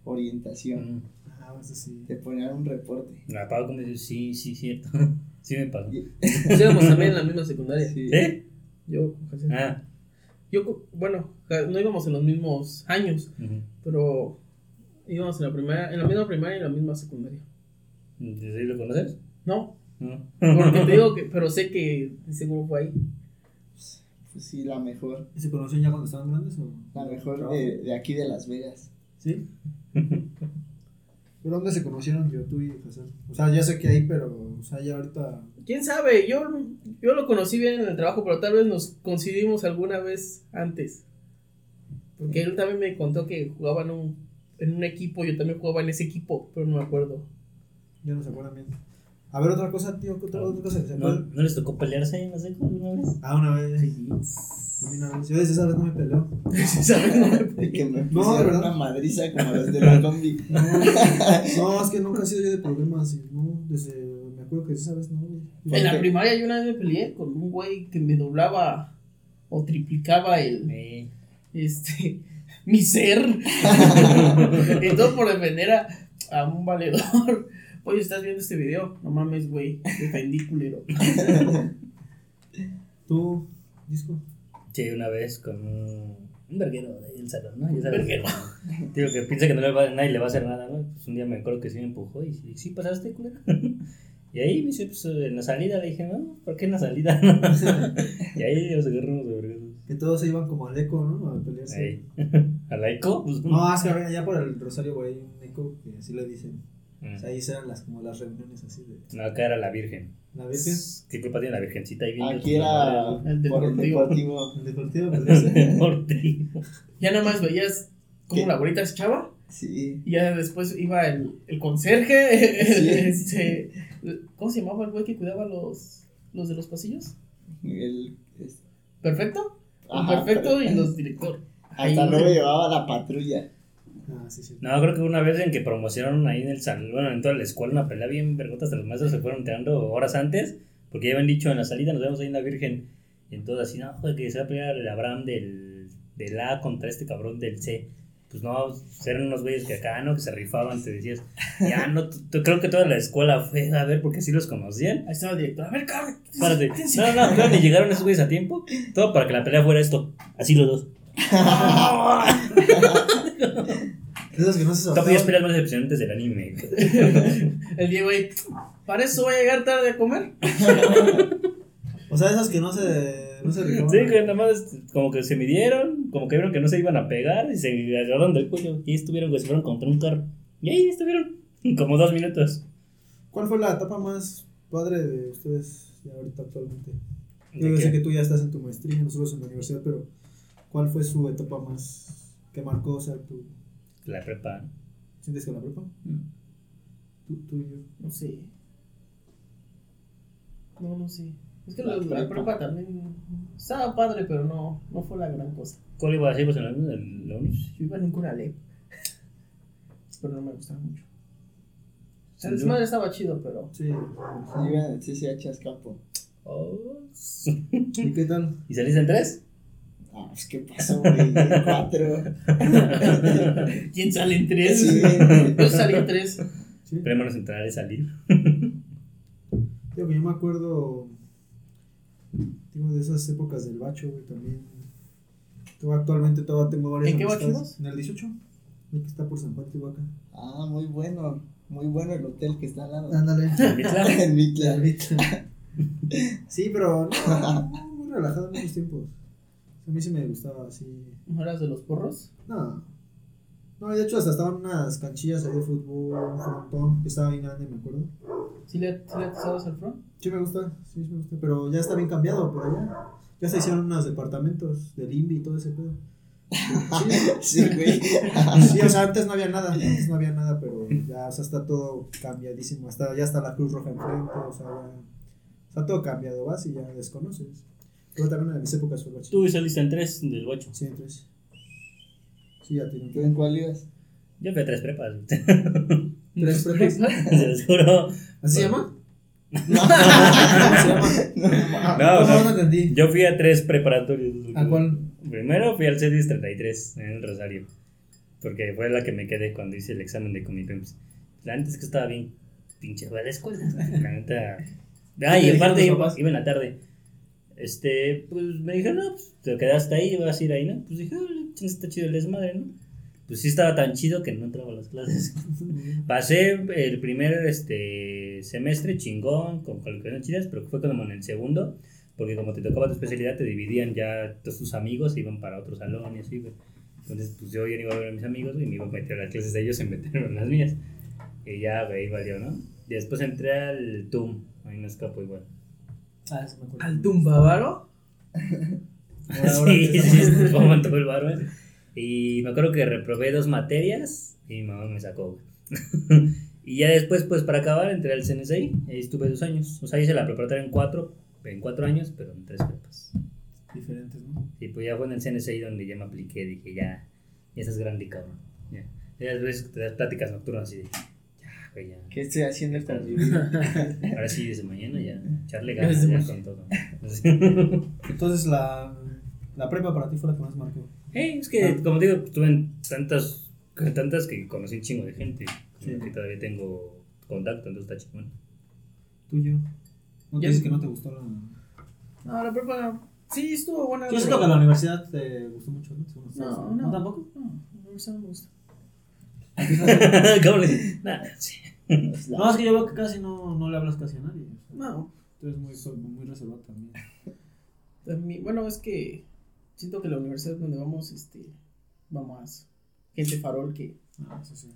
orientación. Mm. Ah, eso sí. Te ponían un reporte. La Pau como sí, sí, cierto. *laughs* Sí me pasó. Pues íbamos también en la misma secundaria. Sí. ¿Sí? Yo, José. Ah. yo, bueno, no íbamos en los mismos años, pero íbamos en la primera, en la misma primaria y en la misma secundaria. ¿Sí lo conoces? No, No. porque te digo que, *laughs* pero sé que seguro fue ahí. Pues sí, la mejor. ¿Y se conocían ya cuando estaban grandes o? La mejor de, de aquí de Las Vegas. ¿Sí? *laughs* ¿Pero dónde se conocieron yo, tú y José? O sea, ya sé que ahí, pero, o sea, ya ahorita. ¿Quién sabe? Yo, yo lo conocí bien en el trabajo, pero tal vez nos coincidimos alguna vez antes. Porque él también me contó que jugaban un, en un equipo, yo también jugaba en ese equipo, pero no me acuerdo. Ya no se acuerdan bien. A ver, otra cosa, tío, ¿qué otra, otra cosa? ¿Se ¿No? ¿No les tocó pelearse ahí en la seco alguna vez? Ah, una vez. A mí una vez. Yo desde esa vez no me peleo. *laughs* Me- *laughs* De que me No, pusieron de verdad. una madriza como los de *laughs* la combi. No, no, es que nunca he sido yo de problemas. y No, desde. Me acuerdo que esa vez no. güey. En la primaria yo una vez me peleé con un güey que me doblaba o triplicaba el, Sí. este, mi ser. todo por defender a, a un valedor. Oye, estás viendo este video, no mames, güey, defendí culero. *laughs* Tú, disco. Sí, una vez con un, un verguero de ahí del salón, ¿no? Ya sabes, verguero. *laughs* Digo que piensa que no le va, nadie le va a hacer nada, ¿no? Pues un día me acuerdo que sí me empujó y sí, sí pasaste, culero. *laughs* Y ahí me dice, pues en la salida le dije, no, ¿por qué en la salida? y ahí nos agarramos de vergueros. Que todos se iban como al eco, ¿no? A pelearse. Ahí. ¿A la eco? Pues, No, es que allá por el Rosario, güey, hay un eco que así le dicen. Mm. O sea, ahí eran las, como las reuniones así de. No, acá era la Virgen. La Virgen. ¿Qué culpa tiene la Virgencita ahí viendo? Aquí era El por el deportivo. deportivo. *laughs* El deportivo, *laughs* pues, ti. Ya nada más veías cómo ¿Qué? la abuelita se echaba. Sí. Y ya después iba el, el conserje. Sí. *laughs* este, ¿Cómo se llamaba el güey que cuidaba los, los de los pasillos? El, es- ¿Perfecto? El Ajá, perfecto pero- y los director. hasta luego llevaba la patrulla. Ah, sí, sí. No, creo que una vez en que promocionaron ahí en el salón, bueno, en toda la escuela, una pelea bien vergotas de los maestros se fueron tirando horas antes, porque ya habían dicho en la salida, nos vemos ahí en la Virgen, y entonces así, no, joder, que se va a pelear el Abraham del, del A contra este cabrón del C. Pues no, eran unos güeyes que acá, ¿no? Que se rifaban, te decías, ya, no, creo que toda la escuela fue a ver porque sí los conocían. Ahí estaba el director. A ver, cabrón. Espérate, no, no, que ni llegaron esos güeyes a tiempo, todo para que la pelea fuera esto, así los dos. *laughs* *laughs* Esos que no se Top 10 soltaban. peleas más decepcionantes del anime. *laughs* El Diego ahí. Para eso voy a llegar tarde a comer. O sea, esos que no se. No se. Sí, que nada más como que se midieron, como que vieron que no se iban a pegar y se agarraron del cuello. Y ahí estuvieron, güey, se fueron contra un carro. Y ahí estuvieron, *laughs* como dos minutos. ¿Cuál fue la etapa más padre de ustedes ya ahorita actualmente? Yo ¿De sé que tú ya estás en tu maestría, nosotros en la universidad, pero ¿cuál fue su etapa más que marcó? O sea, ¿tú La prepa. sientes que la prepa? ¿Tú, tú y yo? No sé. No, no sé. Es que La la, la prepa. prepa también estaba padre, pero no, no fue la gran cosa. ¿Cuál iba a ser pues, en la, en la uni? Yo iba en un Conalep. Pero no me gustaba mucho. Sea, el Sí, desmadre estaba chido, pero. Sí. En el CCH Azcapo. Oh. ¿Y qué tal? *laughs* ¿Y saliste en tres? Ah, pues qué pasó, güey. Cuatro. *laughs* ¿Quién sale en tres? Sí. Yo salí en tres. ¿Sí? Entrar y salir. *laughs* Digo que yo me acuerdo, digo, de esas épocas del bacho, güey, también. Yo actualmente todavía tengo varias ¿En qué bacho? En el 18, el que está por San Juan, Tihuacán. Ah, muy bueno. Muy bueno el hotel que está al lado. Ándale. *laughs* ¿En Mitla? en Mitla. Sí, pero no, muy relajado en esos tiempos. A mí sí me gustaba así. ¿No eras de los porros? No. No, de hecho hasta estaban unas canchillas ahí de fútbol, un frontón, que estaba bien grande, me acuerdo. ¿Sí le, sí le atizabas al front? Sí me gusta, sí me gusta, pero ya está bien cambiado por allá. Ya se hicieron unos departamentos del INVI y todo ese pedo. *laughs* Sí, güey. Sí, o sea, antes no había nada, antes no había nada, pero ya, o sea, está todo cambiadísimo, hasta, ya está la Cruz Roja enfrente, o sea, ya, está todo cambiado, vas y ya desconoces. Pero también una de mis épocas fue Tú saliste en tres del bocho. Sí, entonces. Sí, ya tiene ¿Tú en cuál ibas? Yo fui a tres prepas. *laughs* ¿Tres *laughs* prepas? Se los juro. ¿Así se llama? *laughs* No. ¿Cómo se llama? No, o ¿Cómo sea, no entendí? Yo fui a tres preparatorios. ¿A cuál? Primero fui al CEDIS 33 en el Rosario. Porque fue la que me quedé cuando hice el examen de Comipems. La neta es que estaba bien pinche fea la escuela. La neta. Ah, y ¿Qué te aparte iba, iba en la tarde. Este, pues me dijeron, no, pues te quedaste ahí, vas a ir ahí, ¿no? Pues dije, ah, está chido el desmadre, ¿no? Pues sí estaba tan chido que no entraba a las clases. *laughs* Pasé el primer este, semestre chingón, con calificaciones chidas, pero fue como en el segundo, porque como te tocaba tu especialidad, te dividían ya todos tus amigos, se iban para otro salón y así, güey. Entonces, pues yo ya no iba a ver a mis amigos y me iba a meter a las clases de ellos meterme en las mías. Y ya, güey, valió, ¿no? Y después entré al TUM, ahí me escapo igual. Ah, sí me acuerdo. *laughs* Sí, sí, todo el barro, ¿eh? Y me acuerdo que reprobé dos materias y mi mamá me sacó, *laughs* y ya después, pues para acabar, entré al CNSI, ahí estuve dos años. O sea, hice la preparatoria en cuatro, en cuatro años, pero en tres prepas. Diferentes, ¿no? Y pues ya fue en el CNSI donde ya me apliqué, dije, ya, ya estás grande, cabrón. Ya. Y a veces te das pláticas nocturnas así de, güey, ya. ¿Qué estoy haciendo con mi vida? Ahora sí, desde mañana ya, *laughs* echarle ganas ya con todo. *laughs* Entonces la, la prepa para ti fue la que más marcó. Eh, es que, como te digo, tuve en tantas, tantas que conocí un chingo de gente. Sí. Que todavía tengo contacto, entonces está chingón. Tuyo. ¿No te Ya. dices que no te gustó la.? No, la prepa. Sí, estuvo buena. Yo siento que la universidad te gustó mucho, ¿no? Ustedes. No, no. tampoco? No, la universidad no me gusta. *laughs* ¿Cómo le dices? *laughs* Nah, *laughs* sí. No, es que yo veo que casi no, no le hablas casi a nadie. No. Tú eres muy, muy reservado también. También- bueno, es que siento que la universidad donde vamos, este, va más gente farol que. Ah, eso sí.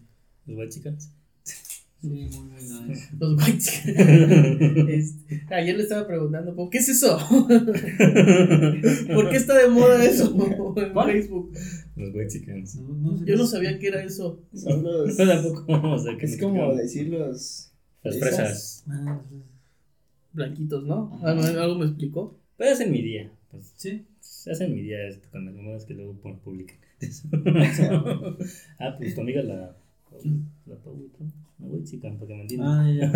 Los white chicas. Sí, muy, nice. Los whites. Este, ayer le estaba preguntando, ¿por qué es eso? ¿Por qué está de moda eso en ¿Cuál? Facebook? Los white chickens. No, no sé Yo qué no sabía que era eso. Son los. No, tampoco *laughs* vamos a que Es como explicaron. decir los. Las esas. fresas. Ah. Blanquitos, ¿no? ¿Algo, algo me explicó? Pues hacen mi día. Pues, Sí. hacen mi día esto con las mamadas que luego pon- publican. *laughs* ah, pues tu amiga la. La Pau, ¿no? La white chicken, para que me entiendan. Ah, ya.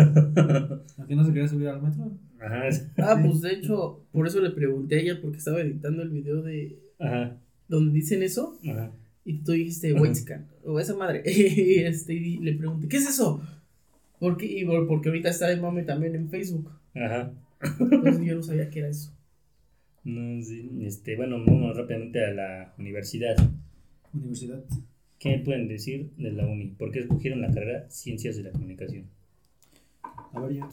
*laughs* ¿A qué no se quería subir al metro? Ajá. Ah, pues de hecho, por eso le pregunté a ella porque estaba editando el video de Ajá. Donde dicen eso Ajá. y tú dijiste Whitezican o esa madre. *laughs* y este, y le pregunté, ¿qué es eso? ¿Por qué? Y por- porque ahorita está de mame también en Facebook. Ajá. Entonces yo no sabía qué era eso. No, sí, este, bueno, vamos rápidamente a la universidad. Universidad. ¿Qué me pueden decir de la uni? ¿Por qué escogieron la carrera Ciencias de la Comunicación? A ver, yo.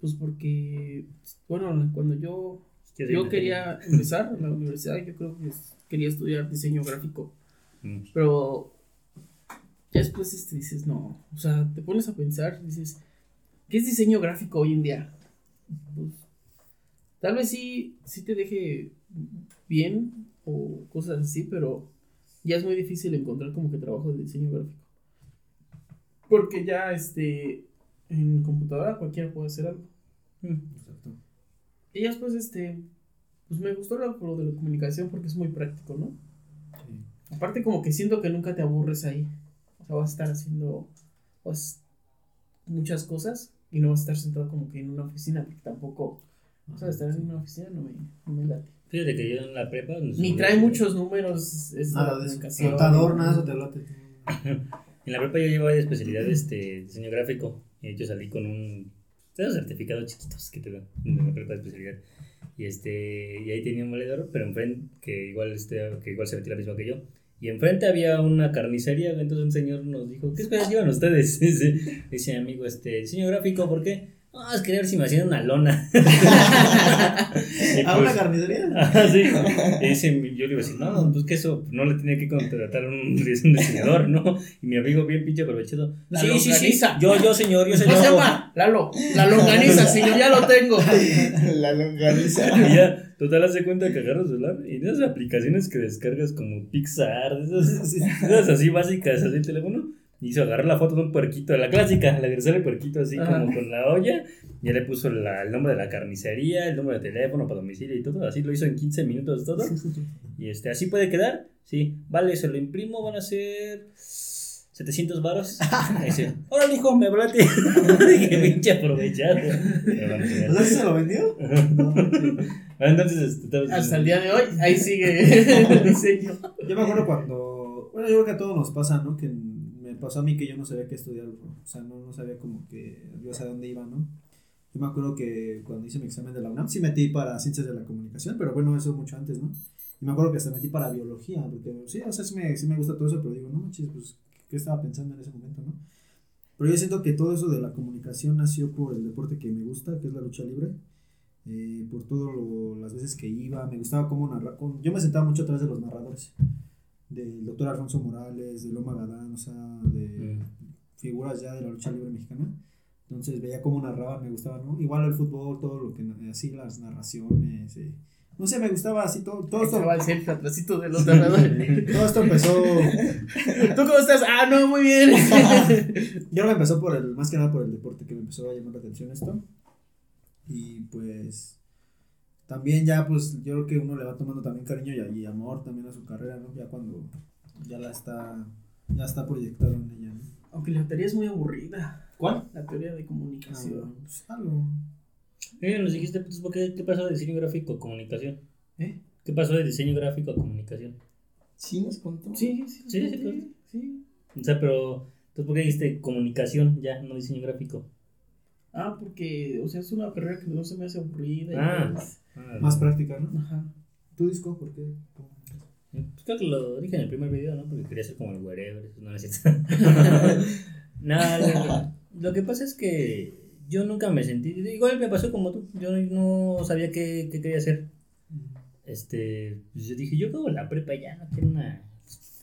Pues porque, bueno, cuando yo, yo que- quería empezar en la universidad, yo creo que quería estudiar diseño gráfico. Mm, Pero ya después este, dices, no, o sea, te pones a pensar, dices, ¿qué es diseño gráfico hoy en día? Pues, tal vez sí, sí te deje bien o cosas así, pero ya es muy difícil encontrar como que trabajo de diseño gráfico. Porque ya este, en computadora cualquiera puede hacer algo. Exacto. Y ya después, este, pues me gustó lo, lo de la comunicación porque es muy práctico, ¿no? Sí. Aparte como que siento que nunca te aburres ahí. O sea, vas a estar haciendo pues, muchas cosas y no vas a estar sentado como que en una oficina, porque tampoco, o sea, estar en una oficina no me, no me late. Fíjate que yo en la prepa. Ni trae muchos números, es Nada la de eso. Contador, nada, eso te late. *laughs* En la prepa yo llevaba de especialidad este, diseño gráfico. Y yo salí con un. Esos certificados chiquitos que te dan en la prepa de especialidad. Y, este, y ahí tenía un valedor, pero enfrente, que igual, este, que igual se metía la misma que yo. Y enfrente había una carnicería, entonces un señor nos dijo, ¿qué escuelas llevan ustedes? *laughs* Dice, dice mi amigo, este, diseño gráfico, ¿por qué? Ah, es quería ver si me hacían una lona. *laughs* Y ¿A una pues- carnicería? Ah, sí. *laughs* Y dice, yo le iba a decir, no, pues que eso no le tenía que contratar a un, un *laughs* diseñador, ¿no? Y mi amigo bien pinche aprovechado. La sí, sí, sí. longaniza. Yo, yo, señor, yo, ¿Cómo señor. se llama? Lalo, la longaniza, señor, ya lo tengo. La longaniza. Y ya, total, hace cuenta que agarras el celular y de esas aplicaciones que descargas como Pixar, de esas, Sí. de esas así básicas, así el teléfono. Y hizo agarrar la foto de un puerquito, la clásica, la que sale el puerquito así Ajá. como con la olla. Ya le puso la- el nombre de la carnicería, el número de teléfono para domicilio y todo. Así lo hizo en 15 minutos todo. Y este, así puede quedar. Sí, vale, se lo imprimo, van a ser 700 varos. *laughs* Y dice, órale, hijo, me hablate. *laughs* Dije, pinche aprovechado. ¿O sea, se lo vendió? No, Entonces, este, Hasta el día de hoy, ahí sigue *laughs* el diseño. Yo me acuerdo cuando. Bueno, yo creo que a todos nos pasa, ¿no? Que me pasó a mí que yo no sabía qué estudiar. O sea, no, no sabía como que. Yo sabía dónde iba, ¿no? Yo me acuerdo que cuando hice mi examen de la UNAM, sí metí para ciencias de la comunicación, pero bueno, eso mucho antes, ¿no? Y me acuerdo que hasta metí para biología, porque sí, o sea, sí me, sí me gusta todo eso, pero digo, no manches, pues, ¿qué estaba pensando en ese momento, no? Pero yo siento que todo eso de la comunicación nació por el deporte que me gusta, que es la lucha libre. eh, por todas las veces que iba, me gustaba cómo narrar. yo me sentaba mucho atrás de los narradores, del doctor Alfonso Morales, de Loma Gadán, o sea, de Mm. figuras ya de la lucha libre mexicana. Entonces veía cómo narraban, me gustaba, ¿no? Igual el fútbol, todo lo que, así las narraciones, eh, no sé, me gustaba así todo, todo esto. Estaba el selfie atrásito de los narradores. Todo esto empezó, *laughs* ¿Tú cómo estás? Ah, no, muy bien. *laughs* yo que empezó por el, más que nada por el deporte que me empezó a llamar la atención esto. Y pues también ya pues yo creo que uno le va tomando también cariño y, y amor también a su carrera, ¿no? Ya cuando ya la está, ya está proyectado en ella, ¿no? Aunque la teoría es muy aburrida. ¿Cuál? La teoría de Ah, comunicación. pues, algo. Eh, nos dijiste, pues, ¿por qué, ¿qué pasó de diseño gráfico a comunicación? ¿Eh? ¿Qué pasó de diseño gráfico a comunicación? Sí, nos contó. Sí, sí, Sí, sí, sí. sí. O sea, pero, entonces, ¿por qué dijiste comunicación ya, no diseño gráfico? Ah, porque, o sea, es una carrera que no se me hace aburrida. y Ah. pues, Más práctica, ¿no? Ajá. ¿Tu disco? ¿Por qué? Pues creo que lo dije en el primer video, ¿no? Porque quería ser como el wherever, no, no es cierto. *laughs* Nada, lo, lo que pasa es que yo nunca me sentí, igual me pasó como tú, yo no sabía qué, qué quería hacer. Este, pues yo dije, yo acabo la prepa ya, no quiero una...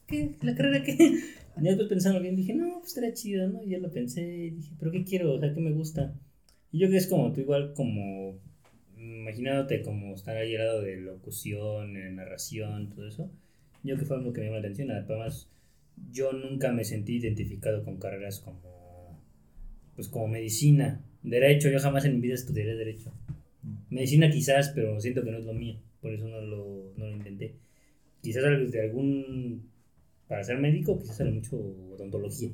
¿Qué? ¿La carrera qué? Y después pensando bien, dije, no, pues estaría chido, ¿no? Y ya lo pensé y dije, ¿pero qué quiero? O sea, ¿qué me gusta? Y yo que es como tú, igual como imaginándote como estar ahí lado de locución, en narración, todo eso. Yo que fue algo que me llamó la atención. Además, yo nunca me sentí identificado con carreras como, pues como medicina, derecho. Yo jamás en mi vida estudiaré derecho. Medicina quizás, pero siento que no es lo mío. Por eso no lo, no lo intenté. Quizás de algún para ser médico quizás sale mucho odontología.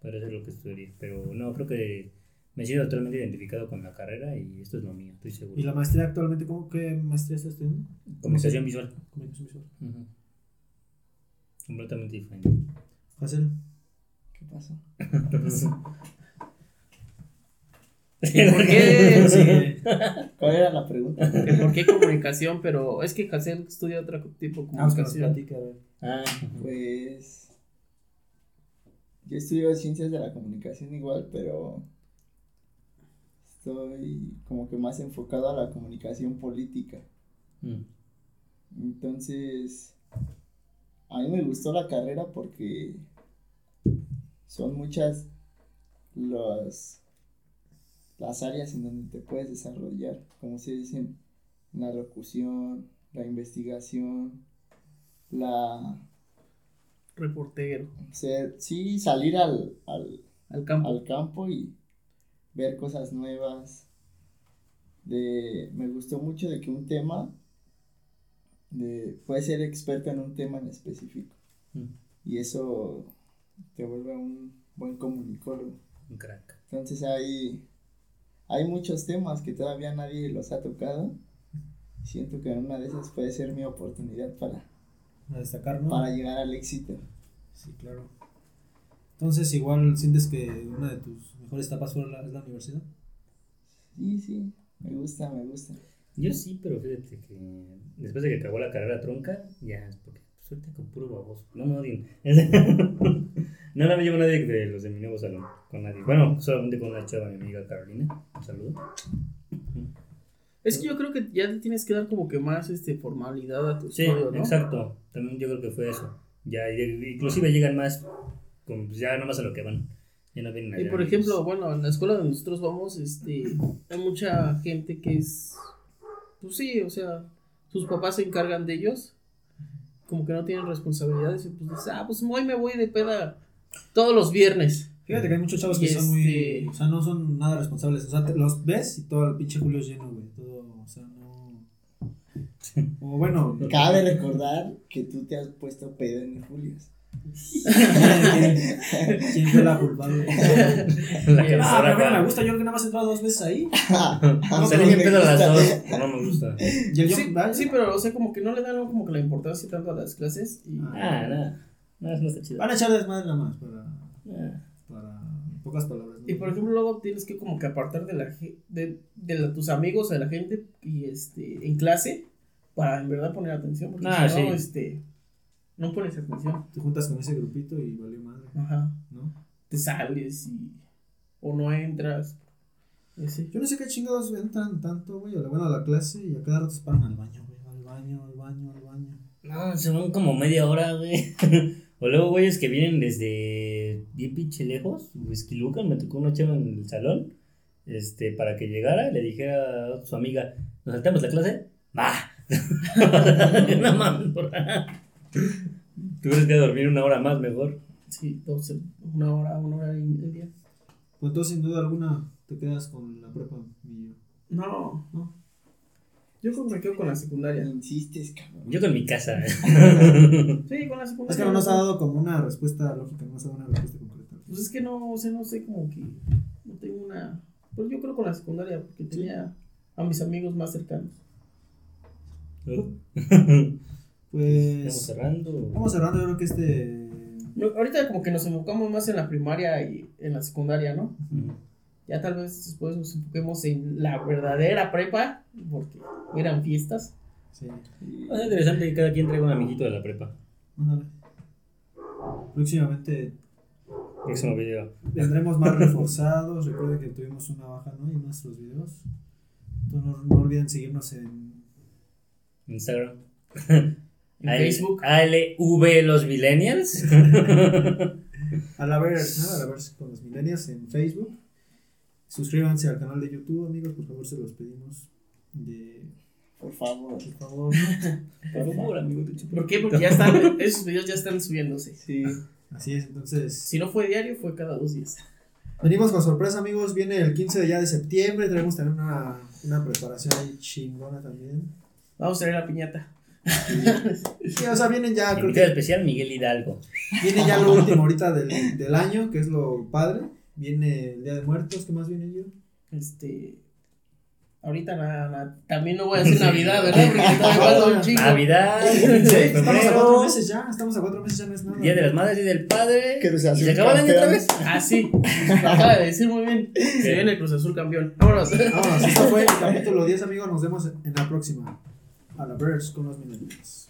Podría ser lo que estudiaría. Pero no, creo que me siento totalmente identificado con la carrera y esto es lo mío, estoy seguro. ¿Y la maestría actualmente, cómo, qué maestría estás estudiando? Comunicación visual. Comunicación visual. Ujú. Completamente diferente. Hazel. ¿Qué pasó? ¿Por qué? *laughs* Sí. ¿Cuál era la pregunta? *laughs* ¿Por qué comunicación? Pero es que Hassel estudia otro tipo de que nos comunicación. platique, a ver. Ah, Pues. Yo estudio ciencias de la comunicación igual, pero. Estoy como que más enfocado a la comunicación política. mm, Entonces. A mí me gustó la carrera porque. Son muchas las, las áreas en donde te puedes desarrollar, como se dicen, la locución, la investigación, la Reportero. ser, sí, salir al, al, Al campo. al campo y ver cosas nuevas. De, me gustó mucho de que un tema, de, puedes ser experto en un tema en específico mm, y eso te vuelve un buen comunicólogo. un crack. Entonces hay, hay muchos temas que todavía nadie los ha tocado. Siento que una de esas puede ser mi oportunidad para, A destacar, ¿no? para llegar al éxito. Sí, claro. Entonces, igual sientes que una de tus mejores etapas fue la, es la universidad. Sí, sí, me gusta, me gusta. Yo sí, pero fíjate que después de que acabó la carrera tronca, ya es porque suerte con puro baboso. No me odien. *laughs* no, no me llevo nadie de los de mi nuevo salón. Con nadie. Bueno, solamente con una chava, mi amiga Carolina. Un saludo. Es que yo creo que ya le tienes que dar como que más este formalidad a tu Sí, estudio, ¿no? exacto. También yo creo que fue eso. Ya, inclusive llegan más, con, pues, ya nomás a lo que van. Ya no vienen a Y por ejemplo, libros. bueno, en la escuela donde nosotros vamos, este, hay mucha gente que es, pues sí, o sea, sus papás se encargan de ellos, como que no tienen responsabilidades, y pues dices, ah, pues hoy me voy de peda todos los viernes. Fíjate que hay muchos chavos que son muy. este- O sea, no son nada responsables. O sea, te- los ves y todo el pinche Julio es lleno, *laughs* O bueno. Cabe recordar que tú te has puesto pedo en Julius. *laughs* ¿Quién, fue la culpable? *laughs* La que Ah, pero a mí no va. me gusta. Yo creo que nada más he entrado dos veces ahí. Salí bien pedo a las dos. No me gusta. Y el Sí, sí, pero o sea, como que no le dan como que la importancia tanto a las clases y Ah, nada. No, no está chido. Van a echar desmadre nada más. Para, Ah, para en pocas palabras. Y por ejemplo, luego tienes que como que apartar de la de, de la- tus amigos, de la gente y este en clase para en verdad poner atención, porque Ah, si no, sí. este no pones atención. Te juntas con ese grupito y valió madre. Ajá. ¿No? Te sales y o no entras. Ese. Yo no sé qué chingados entran tanto, güey. a la- Bueno, a la clase y a cada rato se paran al baño, güey. Al baño, al baño, al baño. No, se van como media hora, güey. *laughs* O luego, güeyes que vienen desde bien pinche lejos. Lucan me tocó una chava en el salón. Este, para que llegara y le dijera a su amiga, ¿nos saltamos la clase? ¡Va! *laughs* no mames, por *laughs* Tuvieras que dormir una hora más mejor. Sí, dos, una hora, una hora y media. Pues entonces, sin duda alguna, te quedas con la prepa, mi. No, ¿No? Yo creo que me quedo con la secundaria. Insistes, cabrón. Yo con mi casa. *laughs* Sí, con la secundaria. Es que no nos ha dado como una respuesta lógica, no nos ha dado una respuesta concreta. Pues es que no, o sea, no sé, como que no tengo una. Pues yo creo con la secundaria, porque tenía a mis amigos más cercanos. Estamos *laughs* Pues. cerrando. Vamos cerrando, yo creo que este. No, Ahorita como que nos enfocamos más en la primaria y en la secundaria, ¿no? Ujú. Ya tal vez después nos enfoquemos en la verdadera prepa, porque eran fiestas. Sí. Va a ser interesante que cada quien traiga un amiguito de la prepa. Ándale. Próximamente Próximo video. vendremos más reforzados. Recuerden que tuvimos una baja, ¿no? En nuestros videos. Entonces no, no olviden seguirnos en. Instagram. En AL- Facebook. ALV los millennials. *laughs* A la ver, nada, a la ver con los millennials en Facebook. Suscríbanse al canal de YouTube, amigos, por favor, se los pedimos. De, Por favor. por favor. *laughs* Por favor, amigo. ¿Por qué? Porque ya están, *laughs* esos videos ya están subiéndose. Sí. Así es, entonces. Si no fue diario, fue cada dos días. Venimos con sorpresa, amigos. Viene el 15 de ya de septiembre. Traemos también una, una preparación ahí chingona también. Vamos a traer la piñata. Sí, o sea, vienen ya, creo Invitado que especial Miguel Hidalgo. viene ya lo último ahorita del, del año, que es lo padre. Viene el Día de Muertos, ¿qué más viene yo? Este. Ahorita nada. También no voy a decir *laughs* Navidad, ¿verdad? Porque *laughs* un. Navidad, *laughs* Estamos a cuatro meses ya, estamos a cuatro meses ya, no es nada. Día de las Madres y del Padre. Cruz Y se acaba el año otra vez. Ah, sí. Acaba de decir muy bien. Se viene el Cruz Azul campeón. Vámonos. Vámonos, esto fue el capítulo 10, amigos. Nos vemos en la próxima. A la Birds con los millennials.